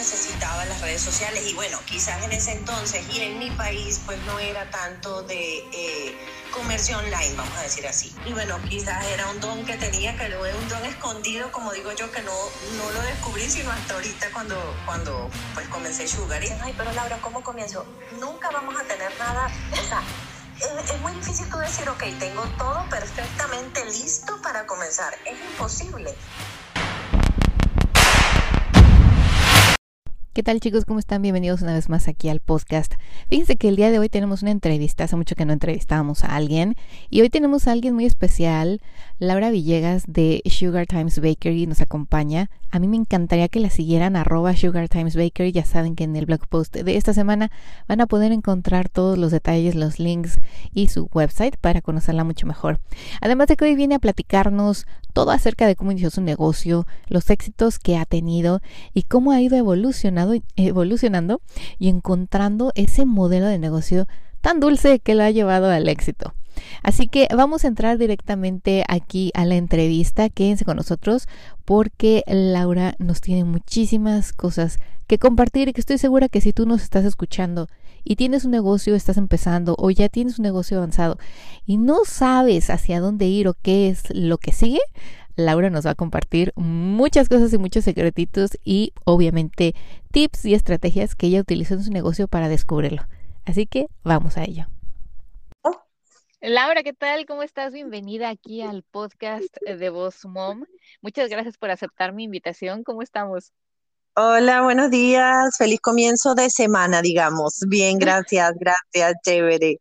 necesitaba las redes sociales y bueno, quizás en ese entonces y en mi país pues no era tanto de eh, comercio online, vamos a decir así. Y bueno, quizás era un don que tenía, que luego un don escondido, como digo yo, que no, no lo descubrí sino hasta ahorita cuando, cuando pues comencé Sugar. Ay, pero Laura, ¿cómo comienzo? Nunca vamos a tener nada, o sea, es, es muy difícil tú decir, ok, tengo todo perfectamente listo para comenzar. Es imposible. ¿Qué tal chicos? ¿Cómo están? Bienvenidos una vez más aquí al podcast. Fíjense que el día de hoy tenemos una entrevista, hace mucho que no entrevistábamos a alguien y hoy tenemos a alguien muy especial, Laura Villegas de Sugar Times Bakery nos acompaña. A mí me encantaría que la siguieran arroba Sugar Times Bakery, ya saben que en el blog post de esta semana van a poder encontrar todos los detalles, los links y su website para conocerla mucho mejor. Además de que hoy viene a platicarnos todo acerca de cómo inició su negocio, los éxitos que ha tenido y cómo ha ido evolucionando evolucionando y encontrando ese modelo de negocio tan dulce que lo ha llevado al éxito. Así que vamos a entrar directamente aquí a la entrevista. Quédense con nosotros porque Laura nos tiene muchísimas cosas que compartir y que estoy segura que si tú nos estás escuchando y tienes un negocio, estás empezando o ya tienes un negocio avanzado y no sabes hacia dónde ir o qué es lo que sigue, Laura nos va a compartir muchas cosas y muchos secretitos y obviamente tips y estrategias que ella utilizó en su negocio para descubrirlo. Así que vamos a ello. Laura, ¿qué tal? ¿Cómo estás? Bienvenida aquí al podcast de Voz Mom. Muchas gracias por aceptar mi invitación. ¿Cómo estamos? Hola, buenos días. Feliz comienzo de semana, digamos. Bien, gracias, gracias, chévere.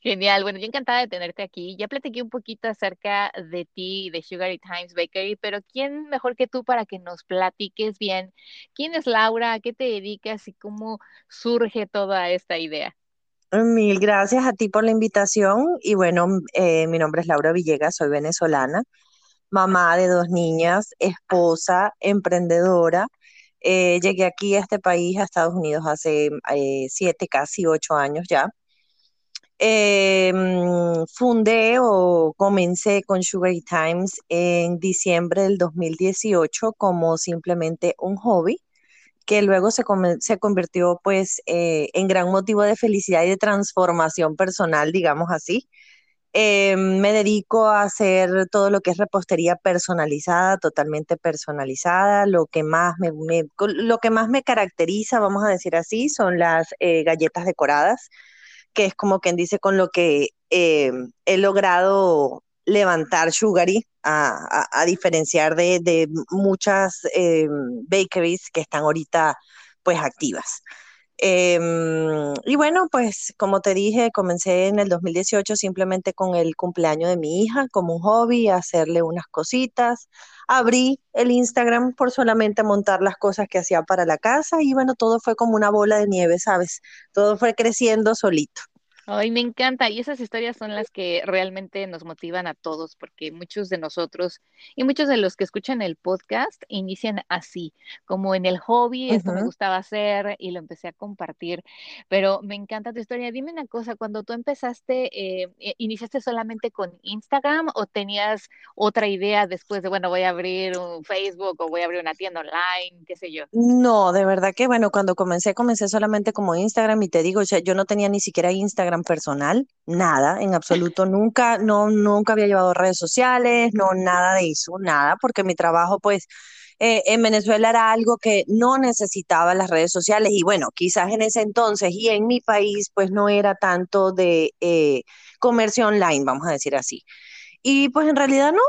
Genial. Bueno, yo encantada de tenerte aquí. Ya platiqué un poquito acerca de ti, de Sugar Times Bakery, pero ¿quién mejor que tú para que nos platiques bien? ¿Quién es Laura? ¿A qué te dedicas y cómo surge toda esta idea? Mil gracias a ti por la invitación. Y bueno, eh, mi nombre es Laura Villegas, soy venezolana, mamá de dos niñas, esposa, emprendedora. Eh, llegué aquí a este país, a Estados Unidos, hace eh, siete, casi ocho años ya. Em, fundé o comencé con Sugar Times en diciembre del 2018 como simplemente un hobby que luego se, se convirtió pues eh, en gran motivo de felicidad y de transformación personal, digamos así. Em, me dedico a hacer todo lo que es repostería personalizada, totalmente personalizada. Lo que más me, lo que más me caracteriza, vamos a decir así, son las eh, galletas decoradas que es como quien dice con lo que eh, he logrado levantar Sugary, a, diferenciar de, muchas eh, bakeries que están ahorita pues activas. Em, y bueno, pues como te dije, comencé en el 2018 simplemente con el cumpleaños de mi hija como un hobby, hacerle unas cositas. Abrí el Instagram por solamente montar las cosas que hacía para la casa y bueno, todo fue como una bola de nieve, ¿sabes? Todo fue creciendo solito. Ay, me encanta. Y esas historias son las que realmente nos motivan a todos, porque muchos de nosotros y muchos de los que escuchan el podcast inician así, como en el hobby, esto me gustaba hacer y lo empecé a compartir. Pero me encanta tu historia. Dime una cosa, cuando tú empezaste, eh, eh, ¿iniciaste solamente con Instagram o tenías otra idea después de, bueno, voy a abrir un Facebook o voy a abrir una tienda online, qué sé yo? No, de verdad que, bueno, cuando comencé, comencé solamente como Instagram y te digo, o sea, yo no tenía ni siquiera Instagram personal, nada, en absoluto, nunca, no, nunca había llevado redes sociales, no, nada de eso, nada, porque mi trabajo, pues, eh, en Venezuela era algo que no necesitaba las redes sociales. Y bueno, quizás en ese entonces y en mi país, pues, no era tanto de eh, comercio online, vamos a decir así. Y pues en realidad no,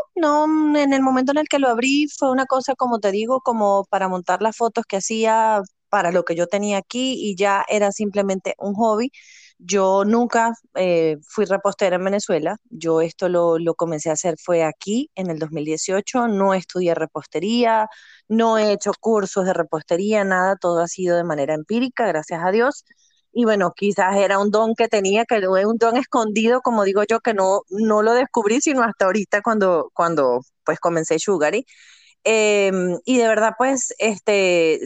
no, en el momento en el que lo abrí fue una cosa, como te digo, como para montar las fotos que hacía para lo que yo tenía aquí y ya era simplemente un hobby yo nunca eh, fui repostera en Venezuela, yo esto lo, lo, comencé a hacer fue aquí en el 2018, no estudié repostería, no he hecho cursos de repostería, nada, todo ha sido de manera empírica, gracias a Dios. Y bueno, quizás era un don que tenía, que es un don escondido, como digo yo, que no, no lo descubrí sino hasta ahorita cuando, cuando pues comencé Sugary. Em, y de verdad, pues, este,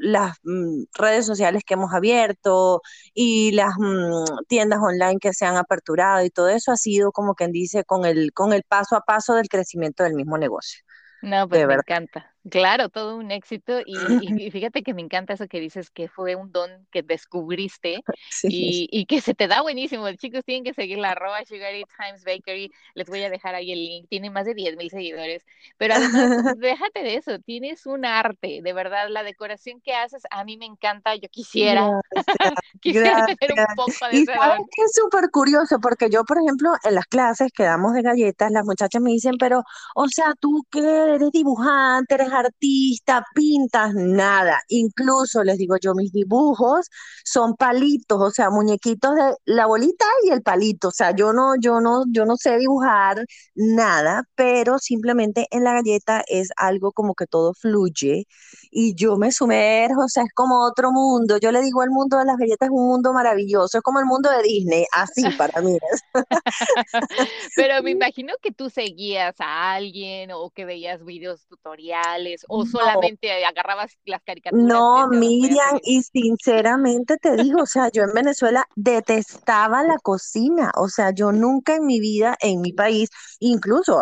las mm, redes sociales que hemos abierto y las mm, tiendas online que se han aperturado y todo eso ha sido como quien dice con el, con el paso a paso del crecimiento del mismo negocio. No, pues me encanta. Claro, todo un éxito y, y, fíjate que me encanta eso que dices que fue un don que descubriste Sí. y, y que se te da buenísimo. Chicos, tienen que seguir la arroba Sugar Times Bakery. Les voy a dejar ahí el link. Tiene más de 10 mil seguidores. Pero además, déjate de eso. Tienes un arte, de verdad. La decoración que haces a mí me encanta. Yo quisiera, Gracias, quisiera tener un gracias. poco de Y sabes que es súper curioso, porque yo, por ejemplo, en las clases que damos de galletas, las muchachas me dicen, pero, o sea, ¿tú qué eres dibujante, eres artista, pintas? Nada. Incluso les digo yo, mis dibujos son palitos, o sea, muñequitos de la bolita y el palito. O sea, yo no, yo no, yo no sé dibujar nada, pero simplemente en la galleta es algo como que todo fluye y yo me sumerjo, o sea, es como otro mundo. Yo le digo, el mundo de las galletas es un mundo maravilloso, es como el mundo de Disney, así para mí. Pero me imagino que tú seguías a alguien o que veías videos tutoriales o No, solamente agarrabas las caricaturas No, Miriam, y sinceramente te digo, o sea, yo en Venezuela detestaba la cocina, o sea, yo nunca en mi vida, en mi país, incluso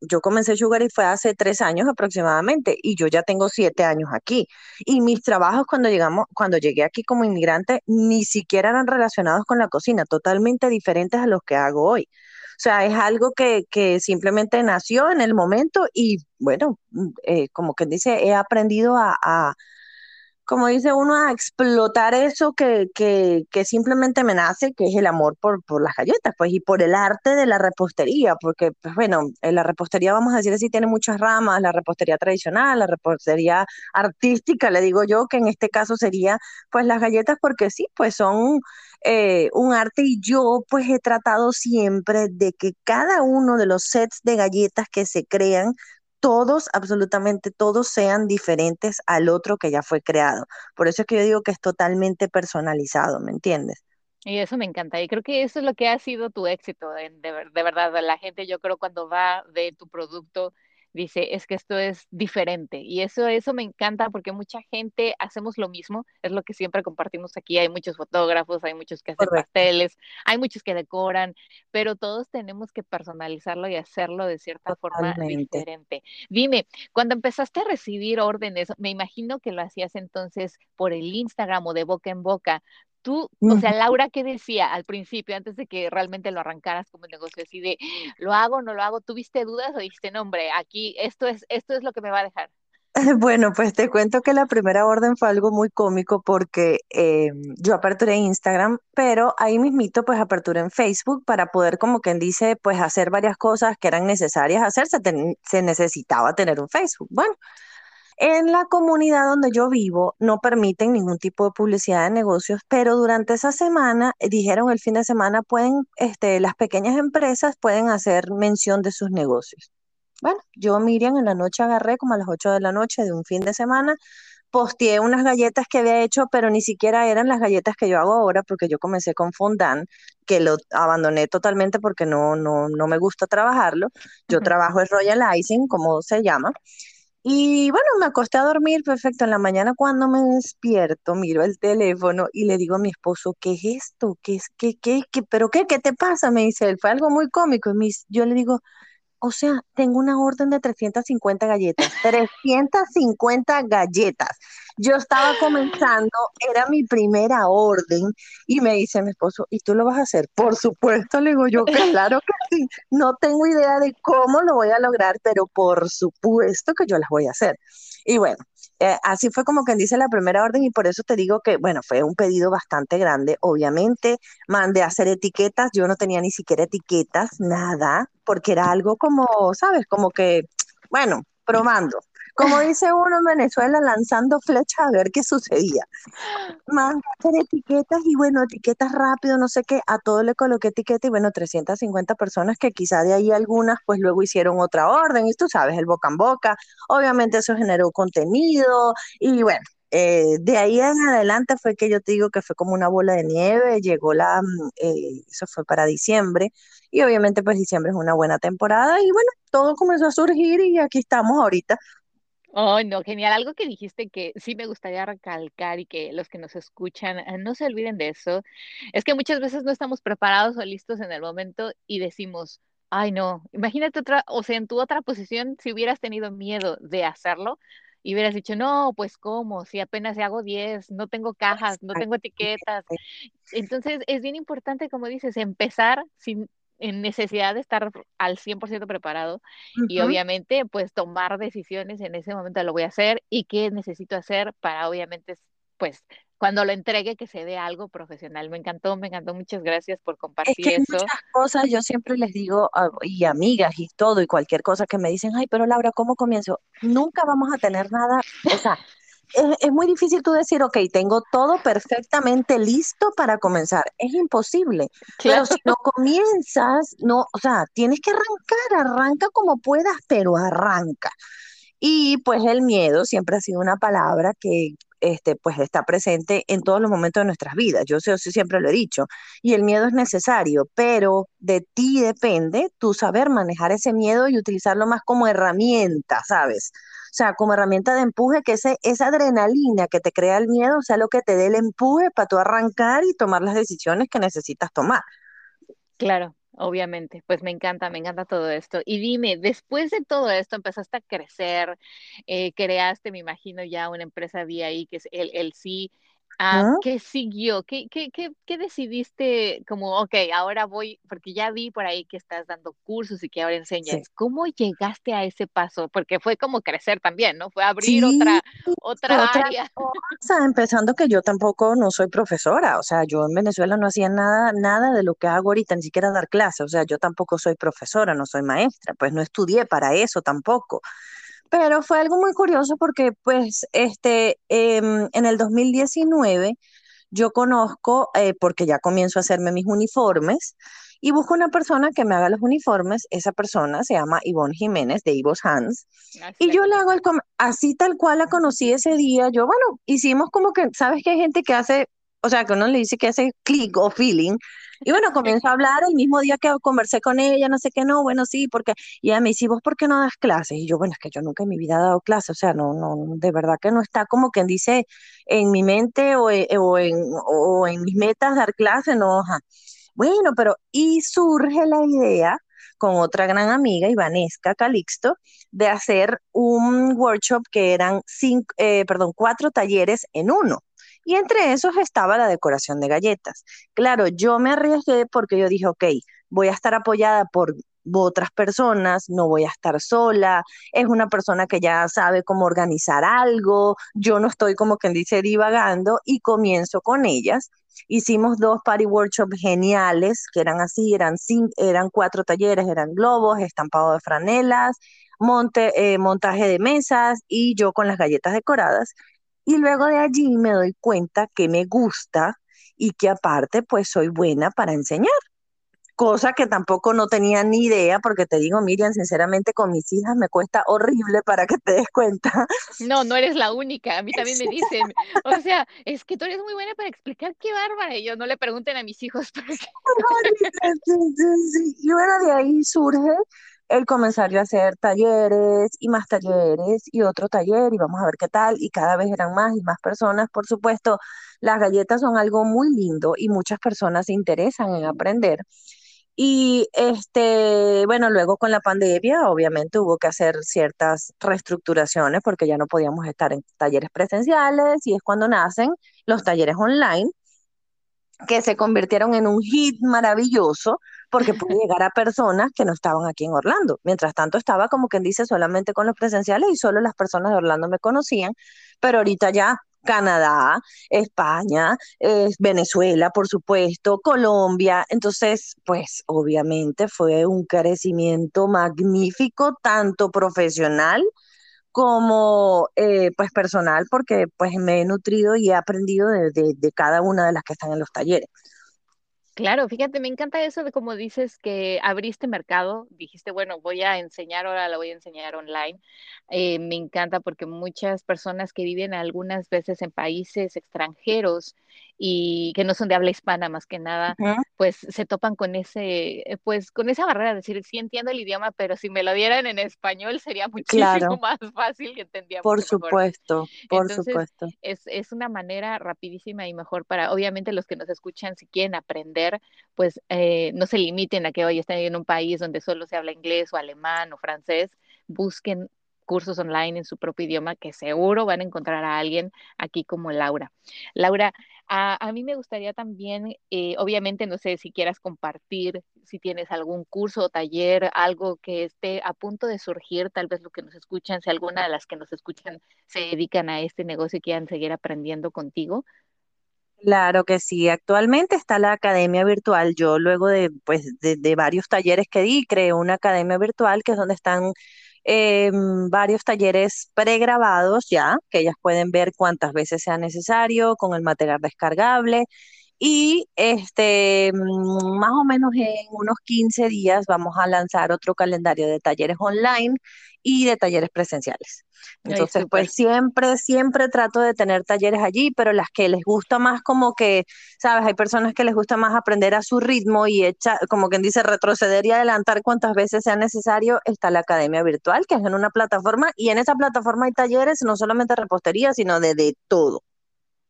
yo comencé Sugar y fue hace tres años aproximadamente, y yo ya tengo siete años aquí, y mis trabajos cuando llegamos, cuando llegué aquí como inmigrante, ni siquiera eran relacionados con la cocina, totalmente diferentes a los que hago hoy. O sea, es algo que, que simplemente nació en el momento y bueno, mm, eh, como quien dice, he aprendido a, a como dice uno, a explotar eso que, que, simplemente me nace, que es el amor por, por las galletas, pues, y por el arte de la repostería, porque, pues bueno, en la repostería, vamos a decir así, tiene muchas ramas, la repostería tradicional, la repostería artística, le digo yo, que en este caso sería, pues, las galletas, porque sí, pues son eh, un arte y yo, pues, he tratado siempre de que cada uno de los sets de galletas que se crean, todos, absolutamente todos sean diferentes al otro que ya fue creado. Por eso es que yo digo que es totalmente personalizado, ¿me entiendes? Y eso me encanta. Y creo que eso es lo que ha sido tu éxito, de, de verdad. La gente, yo creo, cuando va de tu producto, dice, es que esto es diferente. Y eso, eso me encanta porque mucha gente hacemos lo mismo. Es lo que siempre compartimos aquí. Hay muchos fotógrafos, hay muchos que hacen Correcto, pasteles, hay muchos que decoran, pero todos tenemos que personalizarlo y hacerlo de cierta forma diferente. Dime, cuando empezaste a recibir órdenes, me imagino que lo hacías entonces por el Instagram o de boca en boca. Tú, o sea. Laura, ¿qué decía al principio, antes de que realmente lo arrancaras como negocio? Así de, ¿lo hago, no lo hago? ¿Tuviste dudas o dijiste, no, hombre, aquí esto es, esto es lo que me va a dejar? Bueno, pues te cuento que la primera orden fue algo muy cómico porque eh, yo aperturé Instagram, pero ahí mismito pues aperturé en Facebook para poder, como quien dice, pues hacer varias cosas que eran necesarias hacerse, se necesitaba tener un Facebook. Bueno, En la comunidad donde yo vivo no permiten ningún tipo de publicidad de negocios, pero durante esa semana, eh, dijeron el fin de semana, pueden, este, las pequeñas empresas pueden hacer mención de sus negocios. Bueno, yo, Miriam, en la noche agarré como a las 8 de la noche de un fin de semana, posteé unas galletas que había hecho, pero ni siquiera eran las galletas que yo hago ahora, porque yo comencé con fondant, que lo abandoné totalmente porque no, no, no me gusta trabajarlo. Yo trabajo el Royal Icing, como se llama. Y bueno, me acosté a dormir perfecto. En la mañana cuando me despierto, miro el teléfono y le digo a mi esposo, ¿qué es esto? ¿Qué es, qué, qué, qué, pero qué, qué te pasa? Me dice él, fue algo muy cómico. Y yo le digo, o sea, tengo una orden de 350 galletas, 350 galletas. Yo estaba comenzando, era mi primera orden y me dice mi esposo, ¿y tú lo vas a hacer? Por supuesto, le digo yo, claro que sí. No tengo idea de cómo lo voy a lograr, pero por supuesto que yo las voy a hacer. Y bueno, eh, así fue como quien dice la primera orden y por eso te digo que, bueno, fue un pedido bastante grande. Obviamente, mandé a hacer etiquetas, yo no tenía ni siquiera etiquetas, nada, porque era algo como, ¿sabes? Como que, bueno, probando. Como dice uno en Venezuela, lanzando flechas a ver qué sucedía. Mandé hacer etiquetas y bueno, etiquetas rápido, no sé qué, a todo le coloqué etiqueta y bueno, 350 personas que quizá de ahí algunas pues luego hicieron otra orden. Y tú sabes, el boca en boca, obviamente eso generó contenido y bueno, eh, de ahí en adelante fue que yo te digo que fue como una bola de nieve, llegó la, mm, eh, eso fue para diciembre. Y obviamente pues diciembre es una buena temporada y bueno, todo comenzó a surgir y aquí estamos ahorita. Oh, no, genial. Algo que dijiste que sí me gustaría recalcar y que los que nos escuchan eh, no se olviden de eso, es que muchas veces no estamos preparados o listos en el momento y decimos, Ay, no, imagínate otra, o sea, en tu otra posición, si hubieras tenido miedo de hacerlo y hubieras dicho, no, pues cómo, si apenas hago 10, no tengo cajas, no tengo etiquetas. Entonces, es bien importante, como dices, empezar sin en necesidad de estar al 100% preparado y obviamente pues tomar decisiones en ese momento lo voy a hacer y qué necesito hacer para obviamente pues cuando lo entregue que se dé algo profesional. Me encantó, me encantó. Muchas gracias por Es compartir que hay eso. muchas cosas, yo siempre les digo, a- y amigas y todo, y cualquier cosa que me dicen, ay, pero Laura, ¿cómo comienzo? Nunca vamos a tener nada, o sea, es, es muy difícil tú decir, ok, tengo todo perfectamente listo para comenzar. Es imposible, pero si Claro, no comienzas, no, o sea, tienes que arrancar, arranca como puedas, pero arranca. Y pues el miedo siempre ha sido una palabra que este, pues está presente en todos los momentos de nuestras vidas. Yo, sé- yo siempre lo he dicho. Y el miedo es necesario, pero de ti depende tu saber manejar ese miedo y utilizarlo más como herramienta, ¿sabes? O sea, como herramienta de empuje, que ese, esa adrenalina que te crea el miedo sea lo que te dé el empuje para tú arrancar y tomar las decisiones que necesitas tomar. claro, obviamente. Pues me encanta, me encanta todo esto. Y dime, después de todo esto empezaste a crecer, eh, creaste, me imagino, ya una empresa de que es el, el sí. Ah, ¿Mm? ¿qué siguió? ¿Qué, qué, qué, qué decidiste? Como, ok, ahora voy, porque ya vi por ahí que estás dando cursos y que ahora Sí. enseñas. ¿Cómo llegaste a ese paso? Porque fue como crecer también, ¿no? Fue abrir Sí, otra, otra otra área. cosa, empezando que yo tampoco no soy profesora, o sea, yo en Venezuela no hacía nada, nada de lo que hago ahorita, ni siquiera dar clases, o sea, yo tampoco soy profesora, no soy maestra, pues no estudié para eso tampoco. Pero fue algo muy curioso porque, pues, este, em, en el 2019 yo conozco, eh, porque ya comienzo a hacerme mis uniformes, y busco una persona que me haga los uniformes. Esa persona se llama Ivonne Jiménez de Ivo's Hands. Así Y la yo le hago el, así tal cual la conocí ese día. Yo, bueno, hicimos como que, ¿sabes que hay gente que hace, o sea, que uno le dice que hace clic o feeling? Y bueno, comienzo a hablar el mismo día que conversé con ella, no sé qué, no, bueno, sí, porque, y ella me dice, "¿Y ¿vos por qué no das clases? Y yo, bueno, es que yo nunca en mi vida he dado clases, o sea, no, no, de verdad que no está como quien dice en mi mente o, e- o en, o en mis metas dar clases, no, ajá. Bueno, pero y surge la idea con otra gran amiga, Ivanesca Calixto, de hacer un workshop que eran cinco, eh, perdón, cuatro talleres en uno. Y entre esos estaba la decoración de galletas. Claro, yo me arriesgué porque yo dije, ok, voy a estar apoyada por otras personas, no voy a estar sola, es una persona que ya sabe cómo organizar algo, yo no estoy como quien dice divagando y comienzo con ellas Hicimos dos party workshops geniales, que eran así, eran, cinco, eran cuatro talleres, eran globos, estampado de franelas, monte, eh, montaje de mesas y yo con las galletas decoradas. Y luego de allí me doy cuenta que me gusta y que aparte pues soy buena para enseñar, cosa que tampoco no tenía ni idea, porque te digo, Miriam, sinceramente con mis hijas me cuesta horrible para que te des cuenta. No, no eres la única. A mí también me dicen, o sea, es que tú eres muy buena para explicar qué bárbara. Y yo no le pregunten a mis hijos porque. Y bueno, de ahí surge el comenzar a hacer talleres y más talleres y otro taller y vamos a ver qué tal. Y cada vez eran más y más personas. Por supuesto, las galletas son algo muy lindo y muchas personas se interesan en aprender. Y este, bueno, luego con la pandemia, obviamente hubo que hacer ciertas reestructuraciones porque ya no podíamos estar en talleres presenciales y es cuando nacen los talleres online que se convirtieron en un hit maravilloso porque pude llegar a personas que no estaban aquí en Orlando. Mientras tanto estaba como quien dice solamente con los presenciales y solo las personas de Orlando me conocían, pero ahorita ya Canadá, España, eh, Venezuela, por supuesto, Colombia. Entonces, pues obviamente fue un crecimiento magnífico, tanto profesional como eh, pues personal, porque pues me he nutrido y he aprendido de, de, de cada una de las que están en los talleres. Claro, fíjate, me encanta eso de como dices que abriste mercado, dijiste, bueno, voy a enseñar ahora, la voy a enseñar online. Eh, me encanta porque muchas personas que viven algunas veces en países extranjeros y que no son de habla hispana más que nada, pues se topan con ese, pues con esa barrera de decir, sí entiendo el idioma, pero si me lo dieran en español sería muchísimo más fácil que entendía. Por supuesto, por supuesto. Es, es una manera rapidísima y mejor para, obviamente los que nos escuchan, si quieren aprender, pues eh, no se limiten a que hoy estén en un país donde solo se habla inglés o alemán o francés, busquen cursos online en su propio idioma que seguro van a encontrar a alguien aquí como Laura. Laura, a, mí me gustaría también, eh, obviamente, no sé si quieras compartir, si tienes algún curso o taller, algo que esté a punto de surgir, tal vez lo que nos escuchan, si alguna de las que nos escuchan se dedican a este negocio y quieran seguir aprendiendo contigo. Claro que sí, actualmente está la academia virtual. Yo luego de, pues, de varios talleres que di, creé una academia virtual que es donde están Em, varios talleres pregrabados ya, que ellas pueden ver cuántas veces sea necesario con el material descargable. Y este, mm, más o menos en unos 15 días vamos a lanzar otro calendario de talleres online y de talleres presenciales. Entonces, pues siempre, siempre trato de tener talleres allí, pero las que les gusta más como que, sabes, hay personas que les gusta más aprender a su ritmo y echa, como quien dice, retroceder y adelantar cuantas veces sea necesario, está la academia virtual, que es en una plataforma, y en esa plataforma hay talleres no solamente de repostería, sino de, de todo.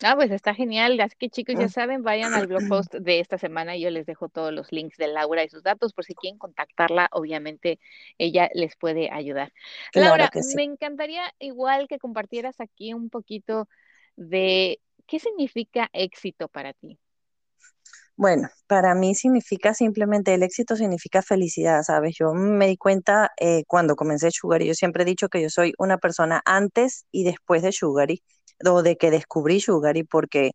Ah, pues está genial. Así que chicos, ya mm. saben, vayan al blog post de esta semana. Yo les dejo todos los links de Laura y sus datos por si quieren contactarla. Obviamente ella les puede ayudar. Laura, me encantaría igual que compartieras aquí un poquito de qué significa éxito para ti. Bueno, para mí significa simplemente el éxito significa felicidad, ¿sabes? Yo me di cuenta eh, cuando comencé Sugar y yo siempre he dicho que yo soy una persona antes y después de Sugary o de que descubrí Sugary porque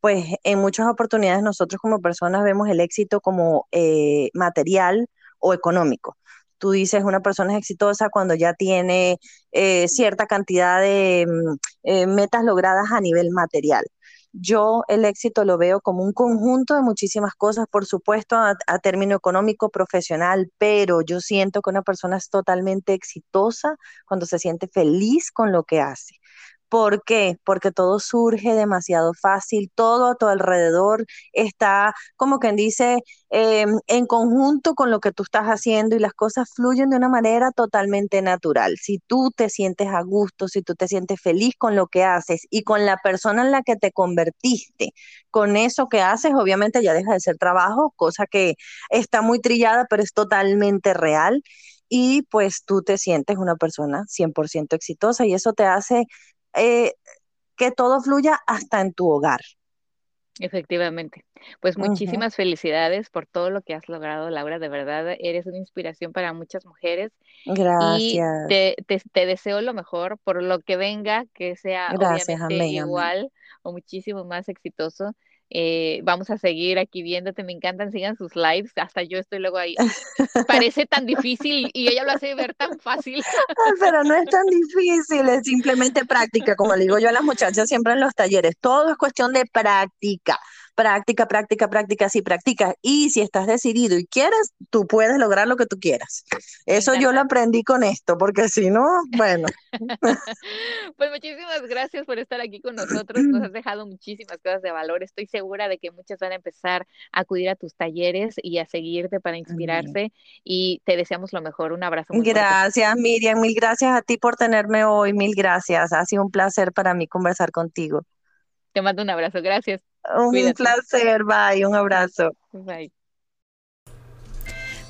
pues en muchas oportunidades nosotros como personas vemos el éxito como eh, material o económico. Tú dices una persona es exitosa cuando ya tiene eh, cierta cantidad de mm, metas logradas a nivel material yo el éxito lo veo como un conjunto de muchísimas cosas, por supuesto, a, término económico, profesional, pero yo siento que una persona es totalmente exitosa cuando se siente feliz con lo que hace. ¿Por qué? Porque todo surge demasiado fácil, todo a tu alrededor está, como quien dice, em, en conjunto con lo que tú estás haciendo y las cosas fluyen de una manera totalmente natural. Si tú te sientes a gusto, si tú te sientes feliz con lo que haces y con la persona en la que te convertiste, con eso que haces, obviamente ya deja de ser trabajo, cosa que está muy trillada, pero es totalmente real y pues tú te sientes una persona 100% exitosa y eso te hace eh, que todo fluya hasta en tu hogar. Efectivamente. Pues muchísimas felicidades por todo lo que has logrado, Laura. De verdad, eres una inspiración para muchas mujeres. Gracias. Y te, deseo lo mejor por lo que venga, que sea obviamente igual o muchísimo más exitoso. Eh, vamos a seguir aquí viéndote, me encantan, sigan sus lives, hasta yo estoy luego ahí. Parece tan difícil y ella lo hace ver tan fácil. Pero no es tan difícil, es simplemente práctica, como le digo yo a las muchachas siempre en los talleres, todo es cuestión de práctica práctica, práctica, práctica, sí, practica. Y si estás decidido y quieres, tú puedes lograr lo que tú quieras. Eso yo lo aprendí con esto, porque si no, bueno. pues muchísimas gracias por estar aquí con nosotros. Nos has dejado muchísimas cosas de valor. Estoy segura de que muchas van a empezar a acudir a tus talleres y a seguirte para inspirarse. Y te deseamos lo mejor. Un abrazo. gracias, Miriam. Mil gracias a ti por tenerme hoy. Mil gracias. Ha sido un placer para mí conversar contigo. Te mando un abrazo. Gracias. Un placer, bye, un abrazo. Bye.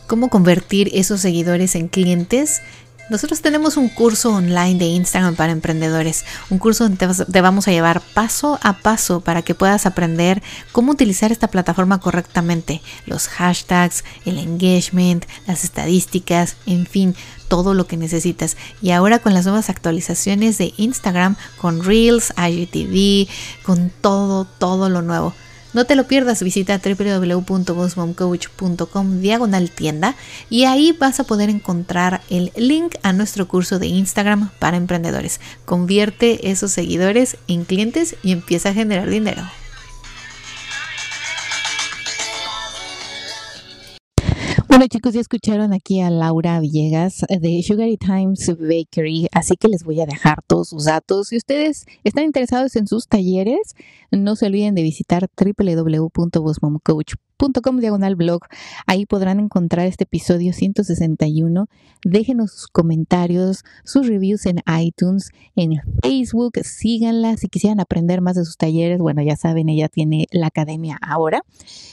¿Cómo convertir esos seguidores en clientes? Nosotros tenemos un curso online de Instagram para emprendedores, un curso donde te vamos a llevar paso a paso para que puedas aprender cómo utilizar esta plataforma correctamente, los hashtags, el engagement, las estadísticas, en fin, todo lo que necesitas. Y ahora con las nuevas actualizaciones de Instagram, con Reels, IGTV, con todo, todo lo nuevo. No te lo pierdas, visita www.bossmomcoach.com diagonal tienda y ahí vas a poder encontrar el link a nuestro curso de Instagram para emprendedores. Convierte esos seguidores en clientes y empieza a generar dinero. Bueno chicos, ya escucharon aquí a Laura Villegas de Sugary Times Bakery, así que les voy a dejar todos sus datos. Si ustedes están interesados en sus talleres, no se olviden de visitar www.bosmomcoach.com diagonal blog. Ahí podrán encontrar este episodio 161. Déjenos sus comentarios, sus reviews en iTunes, en Facebook. Síganla si quisieran aprender más de sus talleres. Bueno, ya saben, ella tiene la academia ahora.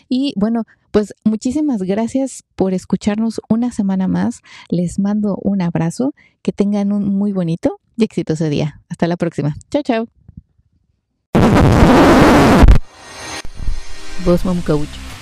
Y bueno, pues muchísimas gracias por escucharnos una semana más. Les mando un abrazo. Que tengan un muy bonito y exitoso día. Hasta la próxima. Chao, chao. Boss Mom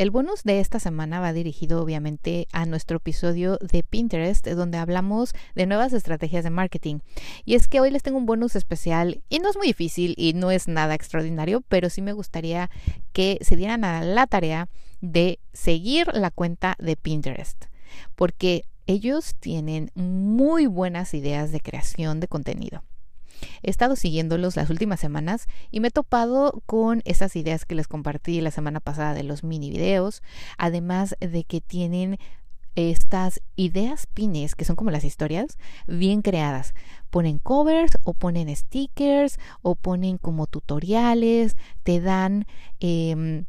El bonus de esta semana va dirigido obviamente a nuestro episodio de Pinterest, donde hablamos de nuevas estrategias de marketing. Y es que hoy les tengo un bonus especial y no es muy difícil y no es nada extraordinario, pero sí me gustaría que se dieran a la tarea de seguir la cuenta de Pinterest, porque ellos tienen muy buenas ideas de creación de contenido. He estado siguiéndolos las últimas semanas y me he topado con esas ideas que les compartí la semana pasada de los mini videos, además de que tienen estas ideas pines, que son como las historias, bien creadas. Ponen covers o ponen stickers o ponen como tutoriales, te dan... Eh,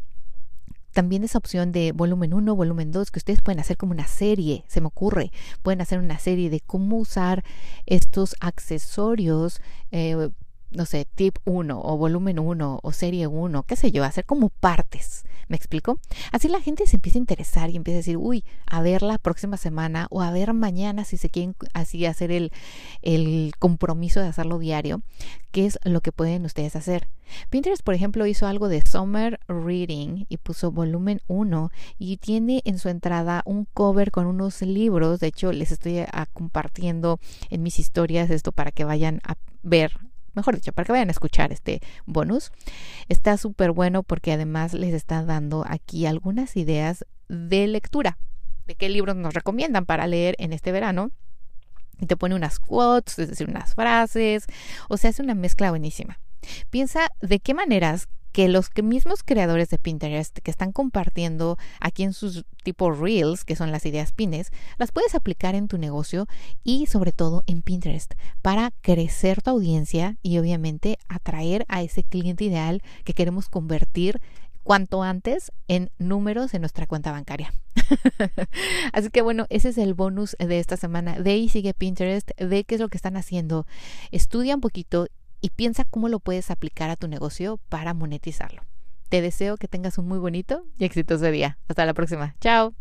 también esa opción de volumen 1, volumen 2, que ustedes pueden hacer como una serie, se me ocurre, pueden hacer una serie de cómo usar estos accesorios. Eh, no sé, tip 1 o volumen 1 o serie 1, qué sé yo, hacer como partes ¿Me explico? Así la gente se empieza a interesar y empieza a decir, uy, a ver la próxima semana o a ver mañana si se quieren así hacer el, el compromiso de hacerlo diario, qué es lo que pueden ustedes hacer. Pinterest, por ejemplo, hizo algo de Summer Reading y puso volumen 1 y tiene en su entrada un cover con unos libros. De hecho, les estoy compartiendo en mis historias esto para que vayan a ver mejor dicho, para que vayan a escuchar este bonus. Está súper bueno porque además les está dando aquí algunas ideas de lectura, de qué libros nos recomiendan para leer en este verano. Y te pone unas quotes, es decir, unas frases, o sea, es una mezcla buenísima. Piensa de qué maneras que los mismos creadores de Pinterest que están compartiendo aquí en sus tipo reels, que son las ideas pines, las puedes aplicar en tu negocio y sobre todo en Pinterest para crecer tu audiencia y obviamente atraer a ese cliente ideal que queremos convertir cuanto antes en números en nuestra cuenta bancaria. Así que bueno, ese es el bonus de esta semana. De ahí sigue Pinterest, ve qué es lo que están haciendo, estudia un poquito y piensa cómo lo puedes aplicar a tu negocio para monetizarlo. Te deseo que tengas un muy bonito y exitoso día. Hasta la próxima. Chao.